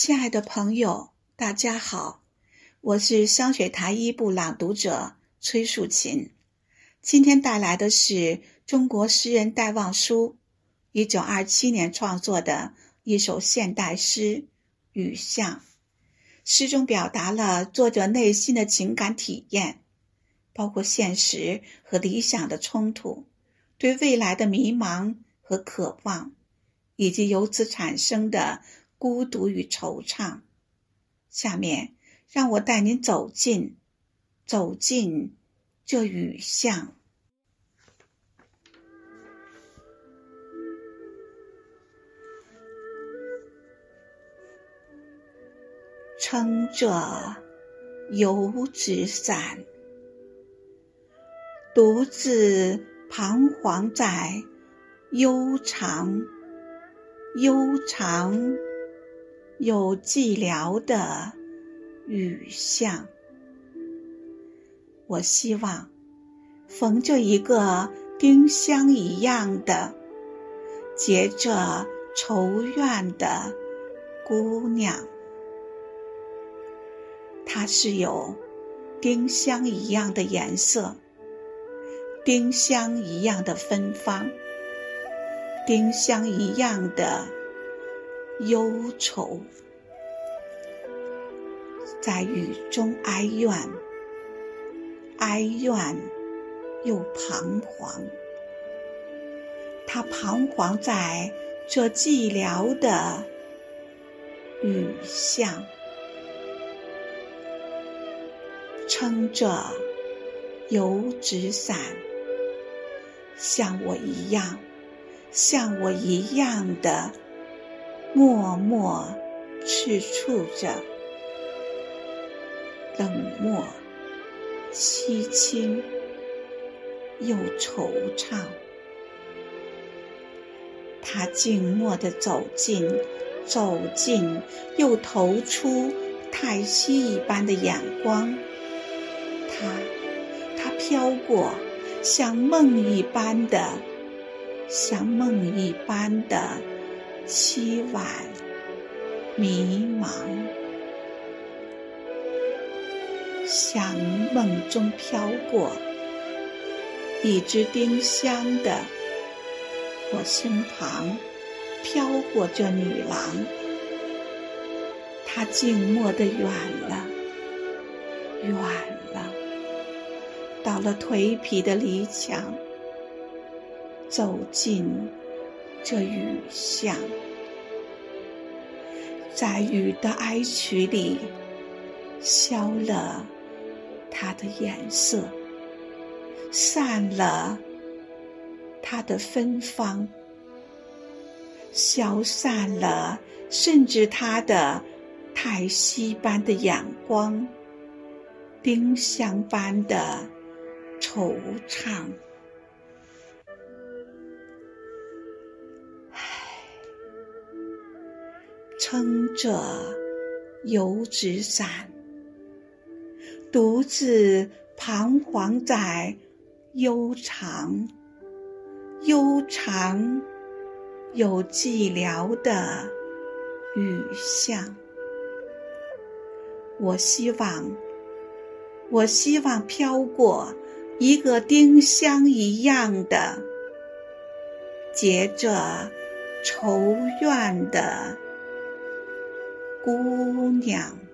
亲爱的朋友，大家好，我是香雪台一部朗读者崔树琴。今天带来的是中国诗人戴望舒一九二七年创作的一首现代诗《雨巷》。诗中表达了作者内心的情感体验，包括现实和理想的冲突，对未来的迷茫和渴望，以及由此产生的。孤独与惆怅。下面，让我带您走进，走进这雨巷，撑着油纸伞，独自彷徨在悠长、悠长。有寂寥的雨巷，我希望逢着一个丁香一样的结着愁怨的姑娘。她是有丁香一样的颜色，丁香一样的芬芳，丁香一样的。忧愁，在雨中哀怨，哀怨又彷徨。他彷徨在这寂寥的雨巷，撑着油纸伞，像我一样，像我一样的。默默赤触着，冷漠、凄清又惆怅。他静默地走近，走近又投出叹息一般的眼光。他，他飘过，像梦一般的，像梦一般的。凄婉迷茫，像梦中飘过一只丁香的我身旁，飘过这女郎，她静默的远了，远了，到了颓圮的篱墙，走进。这雨巷，在雨的哀曲里，消了它的颜色，散了它的芬芳，消散了甚至它的叹息般的眼光，丁香般的惆怅。撑着油纸伞，独自彷徨在悠长、悠长又寂寥的雨巷。我希望，我希望飘过一个丁香一样的结着愁怨的。姑娘。